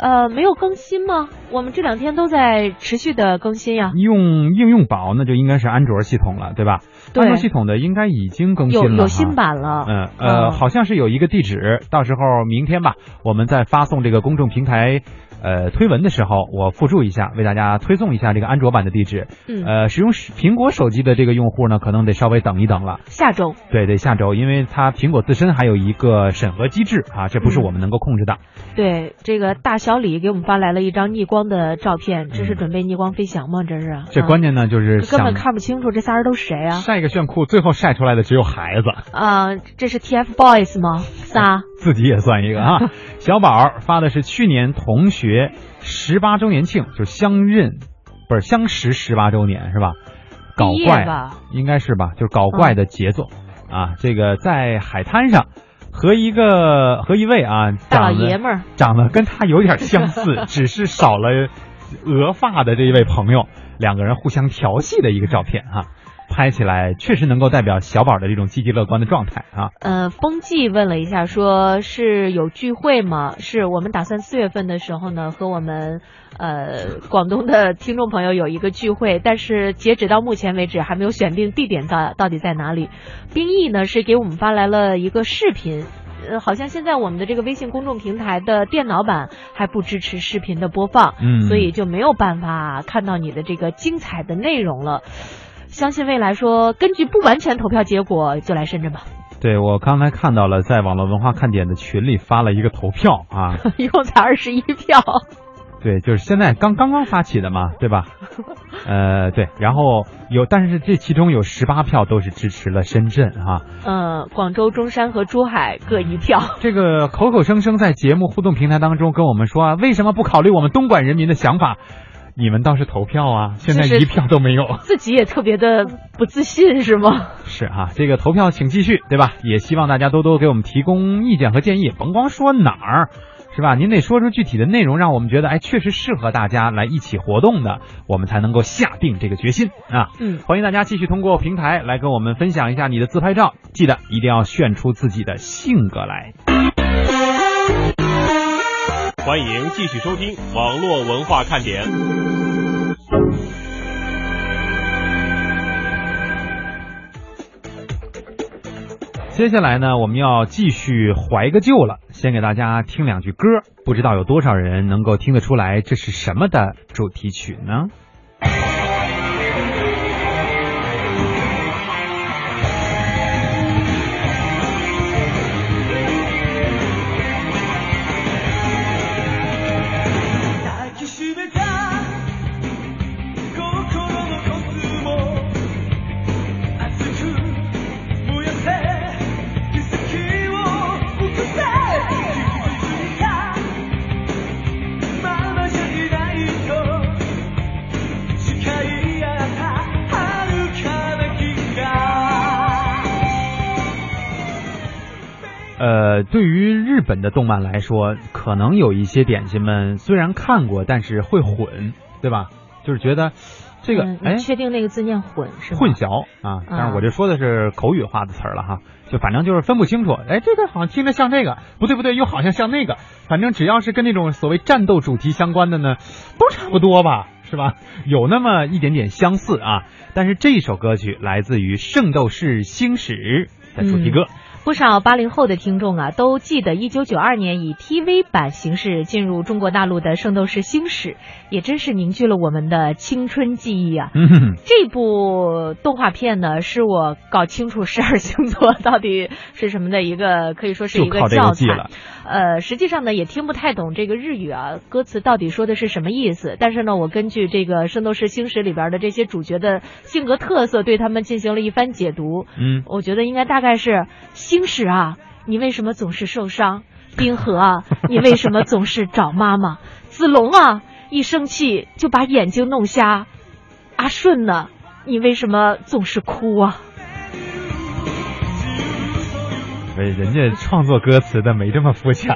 呃，没有更新吗？我们这两天都在持续的更新呀。用应用宝那就应该是安卓系统了，对吧？对安卓系统的应该已经更新了有有新版了。嗯呃，嗯好像是有一个地址，到时候明天吧，我们再发送这个公众平台呃推文的时候，我附注一下，为大家推送一下这个安卓版的地址。嗯呃，使用苹果手机的这个用户呢，可能得稍微等一等了。下周对，得下周，因为它苹果自身还有一个审核机制啊，这不是嗯我们能够控制的。对这个大小李给我们发来了一张逆光的照片，这是准备逆光飞翔吗？这是？嗯这啊关键呢，就是根本看不清楚这仨人都是谁啊？晒一个炫酷，最后晒出来的只有孩子。啊、这是 TFBOYS 吗？仨？自己也算一个啊。小宝发的是去年同学十八周年庆，就相认，不是相识十八周年是吧？搞怪吧应该是吧？就是搞怪的节奏、啊。这个在海滩上和一个和一位啊大老长得爷们儿长得跟他有点相似，只是少了额发的这一位朋友，两个人互相调戏的一个照片哈、拍起来确实能够代表小宝的这种积极乐观的状态啊。呃，风纪问了一下，说是有聚会吗？是我们打算四月份的时候呢，和我们呃广东的听众朋友有一个聚会，但是截止到目前为止还没有选定地点到到底在哪里。冰毅呢是给我们发来了一个视频。呃，好像现在我们的这个微信公众平台的电脑版还不支持视频的播放，嗯所以就没有办法看到你的这个精彩的内容了。相信未来说，根据不完全投票结果就来深圳吧。对我刚才看到了，在网络文化看点的群里发了一个投票啊，一共才二十一票。对，就是现在刚刚刚发起的嘛，对吧？呃，对，然后有，但是这其中有十八票都是支持了深圳啊。呃，广州、中山和珠海各一票。这个口口声声在节目互动平台当中跟我们说啊，为什么不考虑我们东莞人民的想法？你们倒是投票啊，现在一票都没有。自己也特别的不自信，是吗？是啊、这个投票请继续，对吧？也希望大家多多给我们提供意见和建议，甭光说哪儿，是吧？您得说出具体的内容，让我们觉得哎，确实适合大家来一起活动的，我们才能够下定这个决心啊。嗯，欢迎大家继续通过平台来跟我们分享一下你的自拍照，记得一定要炫出自己的性格来。欢迎继续收听网络文化看点。接下来呢，我们要继续怀个旧了，先给大家听两句歌，不知道有多少人能够听得出来这是什么的主题曲呢？对于日本的动漫来说，可能有一些点心们虽然看过，但是会混，对吧？就是觉得这个嗯哎你确定那个字念混是吗？混淆啊，但是我这说的是口语化的词儿了哈，就反正就是分不清楚，哎，这个好像听着像这个，不对不对，又好像像那个，反正只要是跟那种所谓战斗主题相关的呢，都差不多吧，是吧？有那么一点点相似啊，但是这首歌曲来自于《圣斗士星矢》的主题歌。不少八零后的听众啊，都记得一九九二年以 TV 版形式进入中国大陆的《圣斗士星矢》，也真是凝聚了我们的青春记忆啊。嗯，这部动画片呢，是我搞清楚十二星座到底是什么的一个，可以说是一就靠这教材。呃，实际上呢，也听不太懂这个日语啊，歌词到底说的是什么意思。但是呢，我根据这个《圣斗士星矢》里边的这些主角的性格特色，对他们进行了一番解读。嗯，我觉得应该大概是星矢啊，你为什么总是受伤？冰河啊，你为什么总是找妈妈？子龙啊，一生气就把眼睛弄瞎。阿顺呢，你为什么总是哭啊？喂，人家创作歌词的没这么肤浅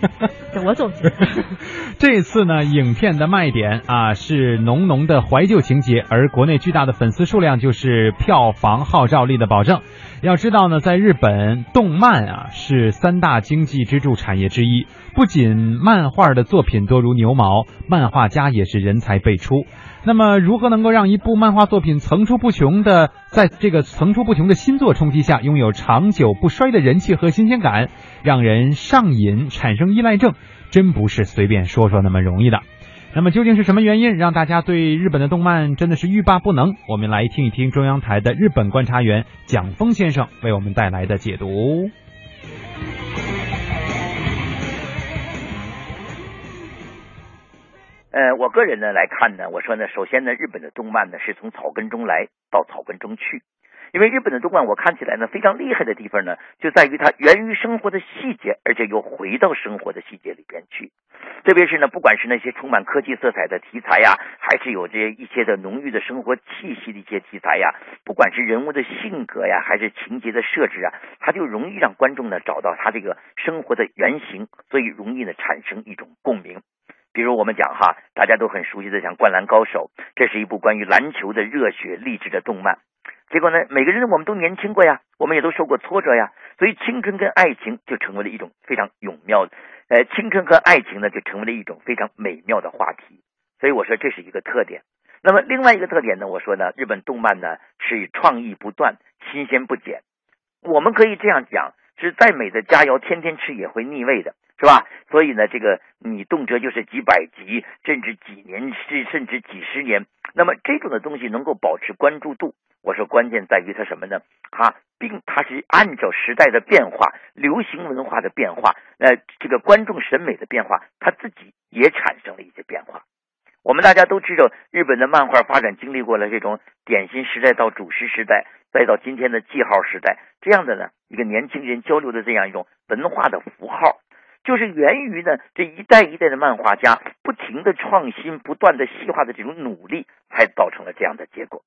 我总结。这次呢，影片的卖点啊是浓浓的怀旧情节，而国内巨大的粉丝数量就是票房号召力的保证。要知道呢，在日本，动漫啊是三大经济支柱产业之一，不仅漫画的作品多如牛毛，漫画家也是人才辈出。那么，如何能够让一部漫画作品层出不穷的，在这个层出不穷的新作冲击下，拥有长久不衰的人气和新鲜感，让人上瘾，产生依赖症，真不是随便说说那么容易的。那么究竟是什么原因让大家对日本的动漫真的是欲罢不能？我们来听一听中央台的日本观察员蒋峰先生为我们带来的解读。呃，我个人呢来看呢，我说呢，首先呢，日本的动漫呢是从草根中来到草根中去，因为日本的动漫我看起来呢非常厉害的地方呢，就在于它源于生活的细节，而且又回到生活的细节里边去。特别是呢，不管是那些充满科技色彩的题材呀，还是有这一些的浓郁的生活气息的一些题材呀，不管是人物的性格呀，还是情节的设置啊，它就容易让观众呢找到他这个生活的原型，所以容易呢产生一种共鸣。比如我们讲哈，大家都很熟悉的像《灌篮高手》，这是一部关于篮球的热血励志的动漫。结果呢，每个人我们都年轻过呀，我们也都受过挫折呀，所以青春跟爱情就成为了一种非常永妙的，呃，青春和爱情呢就成为了一种非常美妙的话题。所以我说这是一个特点。那么另外一个特点呢，我说呢，日本动漫呢是创意不断，新鲜不减。我们可以这样讲，是再美的佳肴，天天吃也会腻味的，是吧？所以呢，这个你动辄就是几百集，甚至几年，甚甚至几十年。那么这种的东西能够保持关注度，我说关键在于它什么呢？它并它是按照时代的变化、流行文化的变化，呃，这个观众审美的变化，它自己也产生了一些变化。我们大家都知道，日本的漫画发展经历过了这种点心时代到主食时代，再到今天的记号时代，这样的呢一个年轻人交流的这样一种文化的符号，就是源于呢这一代一代的漫画家不停的创新、不断的细化的这种努力，才造成了这样的结果。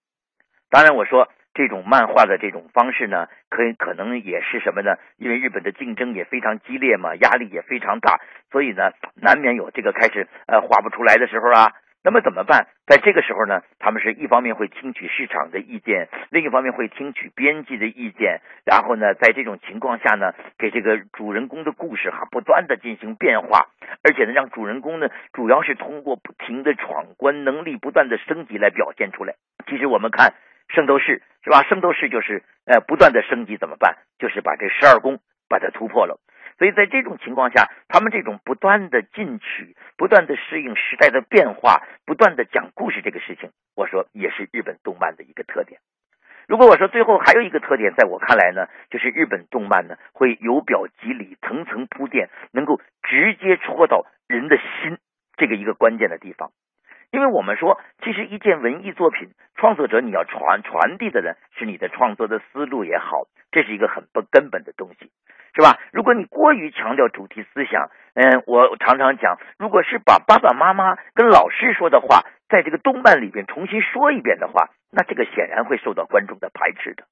当然，我说这种漫画的这种方式呢，可以可能也是什么呢？因为日本的竞争也非常激烈嘛，压力也非常大，所以呢，难免有这个开始呃画不出来的时候啊。那么怎么办？在这个时候呢，他们是一方面会听取市场的意见，另一方面会听取编辑的意见，然后呢，在这种情况下呢，给这个主人公的故事哈不断的进行变化，而且呢，让主人公呢主要是通过不停的闯关，能力不断的升级来表现出来。其实我们看《圣斗士》是吧？《圣斗士》就是呃不断的升级，怎么办？就是把这十二宫把它突破了。所以在这种情况下，他们这种不断的进取、不断的适应时代的变化、不断的讲故事这个事情，我说也是日本动漫的一个特点。如果我说最后还有一个特点，在我看来呢，就是日本动漫呢会由表及里、层层铺垫，能够直接戳到人的心这个一个关键的地方。因为我们说，其实一件文艺作品，创作者你要传传递的呢是你的创作的思路也好，这是一个很不根本的东西。是吧？如果你过于强调主题思想，嗯，我常常讲，如果是把爸爸妈妈跟老师说的话，在这个动漫里边重新说一遍的话，那这个显然会受到观众的排斥的。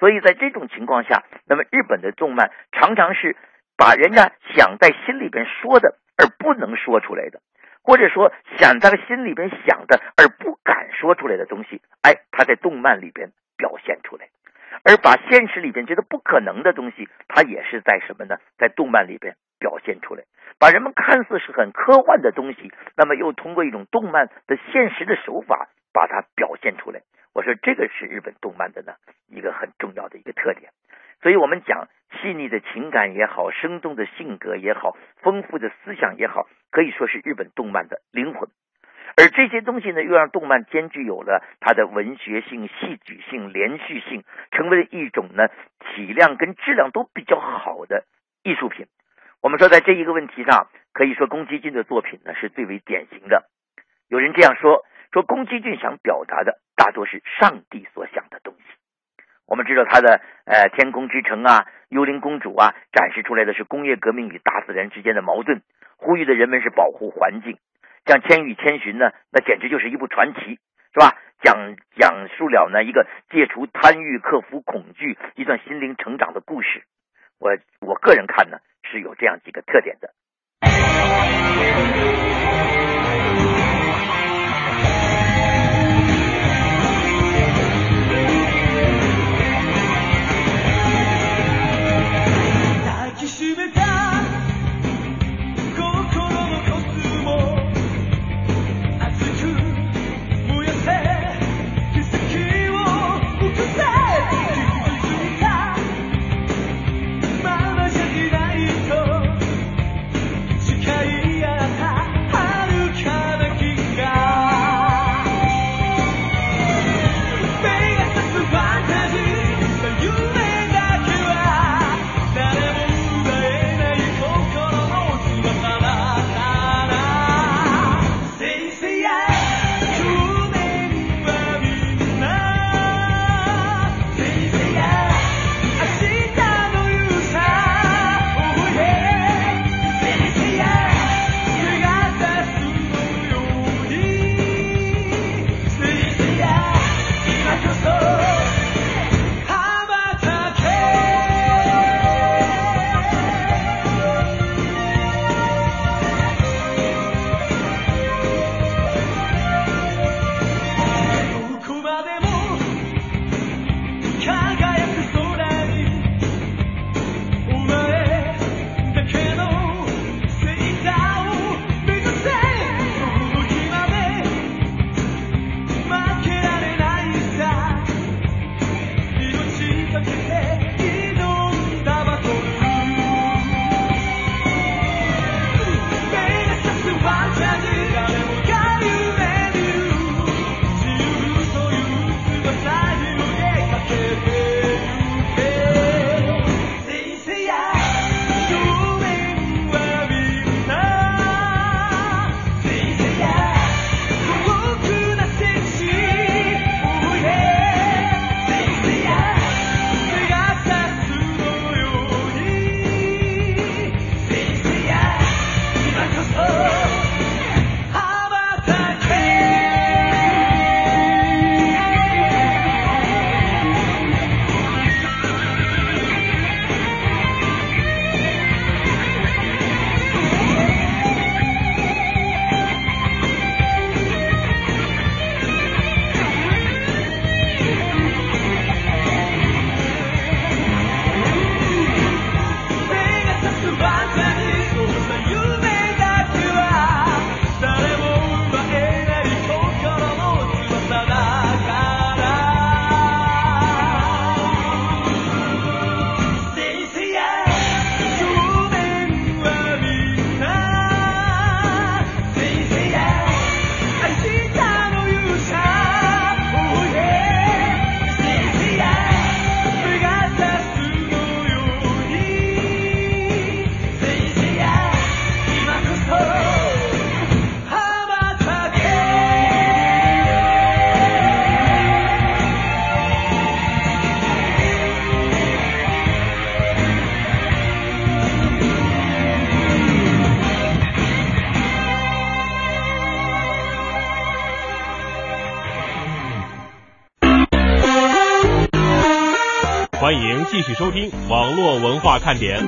所以在这种情况下，那么日本的动漫常常是把人家想在心里边说的而不能说出来的，或者说想在心里边想的而不敢说出来的东西，哎，他在动漫里边表现出来。而把现实里边觉得不可能的东西，他也是在什么呢？在动漫里边表现出来，把人们看似是很科幻的东西，那么又通过一种动漫的现实的手法把它表现出来。我说这个是日本动漫的呢一个很重要的一个特点。所以我们讲细腻的情感也好，生动的性格也好，丰富的思想也好，可以说是日本动漫的灵魂。而这些东西呢，又让动漫兼具有了它的文学性、戏剧性、连续性，成为了一种呢体量跟质量都比较好的艺术品。我们说，在这一个问题上，可以说宫崎骏的作品呢是最为典型的。有人这样说：说宫崎骏想表达的大多是上帝所想的东西。我们知道他的呃《天空之城》啊，《幽灵公主》啊，展示出来的是工业革命与大自然之间的矛盾，呼吁的人们是保护环境。像《千与千寻》呢，那简直就是一部传奇，是吧？讲讲述了呢一个戒除贪欲、克服恐惧、一段心灵成长的故事。我我个人看呢，是有这样几个特点的。继续收听网络文化看点。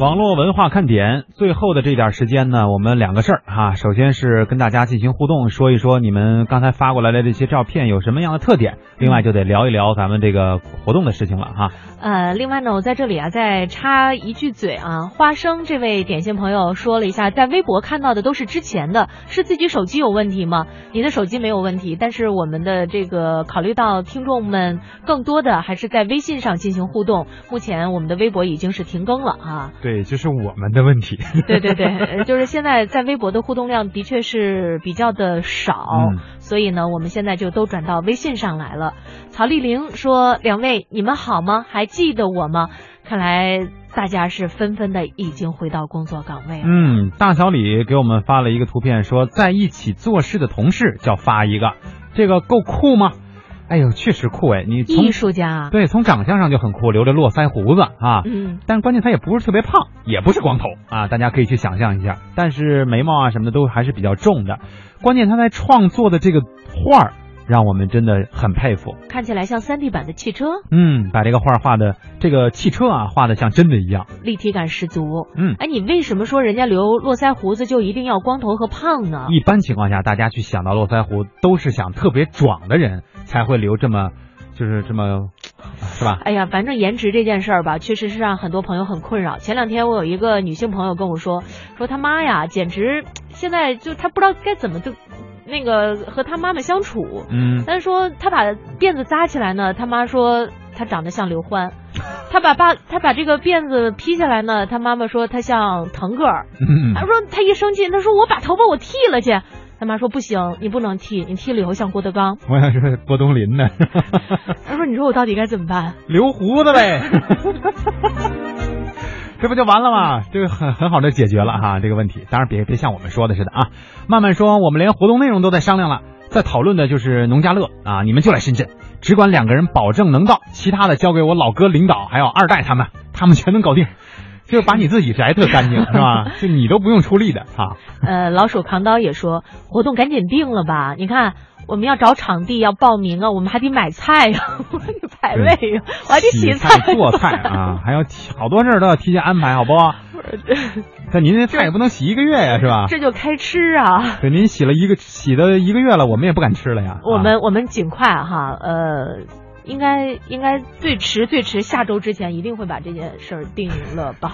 网络文化看点，最后的这点时间呢，我们两个事儿哈。首先是跟大家进行互动，说一说你们刚才发过来的这些照片有什么样的特点。另外就得聊一聊咱们这个活动的事情了哈。呃，另外呢，我在这里啊再插一句嘴啊，花生这位点心朋友说了一下，在微博看到的都是之前的，是自己手机有问题吗？你的手机没有问题，但是我们的这个考虑到听众们更多的还是在微信上进行互动，目前我们的微博已经是停更了啊。对，就是我们的问题。对 对对，呃就是现在在微博的互动量的确是比较的少，嗯所以呢，我们现在就都转到微信上来了。曹丽玲说：“两位你们好吗？还记得我吗？”看来大家是纷纷的已经回到工作岗位了。嗯，大小李给我们发了一个图片，说在一起做事的同事叫发一个，这个够酷吗？哎呦，确实酷哎！你从艺术家，对，从长相上就很酷，留着络腮胡子啊。嗯，但关键他也不是特别胖，也不是光头啊，大家可以去想象一下。但是眉毛啊什么的都还是比较重的。关键他在创作的这个画儿，让我们真的很佩服。看起来像三 D 版的汽车，嗯，把这个画画的这个汽车啊画的像真的一样。立体感十足。嗯，哎，你为什么说人家留络腮胡子就一定要光头和胖呢？一般情况下，大家去想到络腮胡，都是想特别壮的人才会留这么，就是这么，是吧？哎呀，反正颜值这件事儿吧，确实是让很多朋友很困扰。前两天我有一个女性朋友跟我说，说她妈呀，简直现在就她不知道该怎么就那个和他妈妈相处。嗯，但是说他把辫子扎起来呢，他妈说他长得像刘欢；他把爸，他把这个辫子披下来呢，他妈妈说他像腾格尔。嗯她说他一生气，他说我把头发我剃了去。他妈说不行，你不能剃，你剃了以后像郭德纲。我想是郭冬临呢，他说你说我到底该怎么办？留胡子呗。这不就完了吗？这个很很好的解决了哈这个问题。当然别别像我们说的似的啊。慢慢说，我们连活动内容都在商量了，在讨论的就是农家乐啊，你们就来深圳，只管两个人保证能到，其他的交给我老哥领导还有二代他们，他们全能搞定。就把你自己摘特干净是吧？就你都不用出力的啊。呃，老鼠扛刀也说，活动赶紧定了吧！你看，我们要找场地，要报名啊，我们还得买菜呀，我还得排位呀，我还得洗菜、做菜啊，还要好多事儿都要提前安排，好不好？但您这菜也不能洗一个月呀，是吧？这就开吃啊！对，您洗了一个洗的一个月了，我们也不敢吃了呀。我们、我们尽快哈，呃。应该应该最迟最迟下周之前一定会把这件事儿定了吧？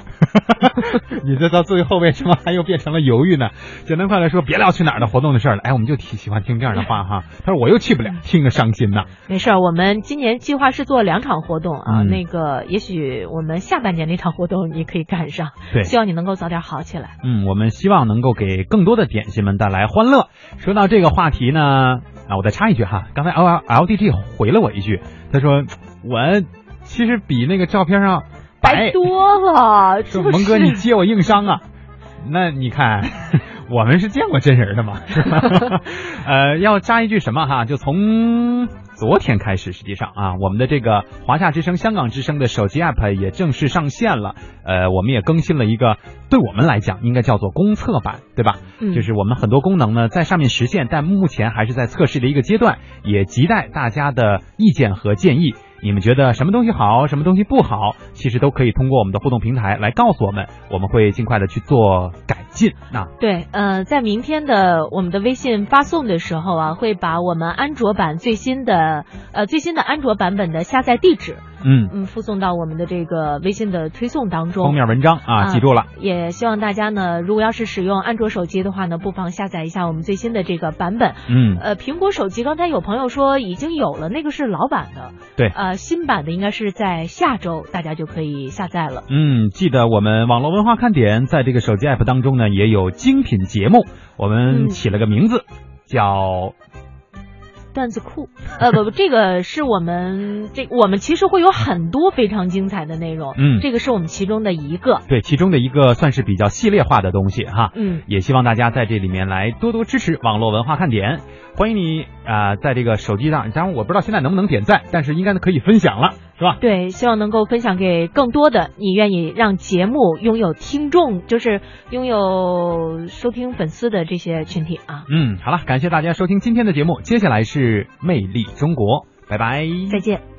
你这到最后为什么还又变成了犹豫呢？简单快来说，别聊去哪儿的活动的事儿了。哎，我们就挺喜欢听这样的话哈。他说我又去不了，听着伤心呐。没事儿，我们今年计划是做两场活动啊。嗯、那个也许我们下半年那场活动你可以赶上。对，希望你能够早点好起来。嗯，我们希望能够给更多的点心们带来欢乐。说到这个话题呢。啊，我再插一句哈，刚才 L L D G 回了我一句，他说我其实比那个照片上白多了。说蒙哥，你接我硬伤啊？那你看，我们是见过真人的嘛，是吧？呃，要加一句什么哈？就从昨天开始，实际上啊，我们的这个华夏之声、香港之声的手机 app 也正式上线了。呃，我们也更新了一个，对我们来讲应该叫做公测版，对吧？嗯，就是我们很多功能呢在上面实现，但目前还是在测试的一个阶段，也亟待大家的意见和建议。你们觉得什么东西好，什么东西不好，其实都可以通过我们的互动平台来告诉我们，我们会尽快的去做改进那。对，呃，在明天的我们的微信发送的时候啊，会把我们安卓版最新的呃最新的安卓版本的下载地址，嗯嗯，附送到我们的这个微信的推送当中。封面文章啊，记住了。也希望大家呢，如果要是使用安卓手机的话呢，不妨下载一下我们最新的这个版本。嗯，呃，苹果手机刚才有朋友说已经有了，那个是老版的。对。呃，新版的应该是在下周，大家就可以下载了。嗯，记得我们网络文化看点在这个手机 app 当中呢，也有精品节目，我们起了个名字、嗯、叫。段子库，呃不不，这个是我们这我们其实会有很多非常精彩的内容，嗯，这个是我们其中的一个，对，其中的一个算是比较系列化的东西哈，嗯，也希望大家在这里面来多多支持网络文化看点，欢迎你啊、呃，在这个手机上，当然我不知道现在能不能点赞，但是应该可以分享了。是吧？对，希望能够分享给更多的你愿意让节目拥有听众，就是拥有收听粉丝的这些群体啊。嗯，好了，感谢大家收听今天的节目，接下来是魅力中国，拜拜，再见。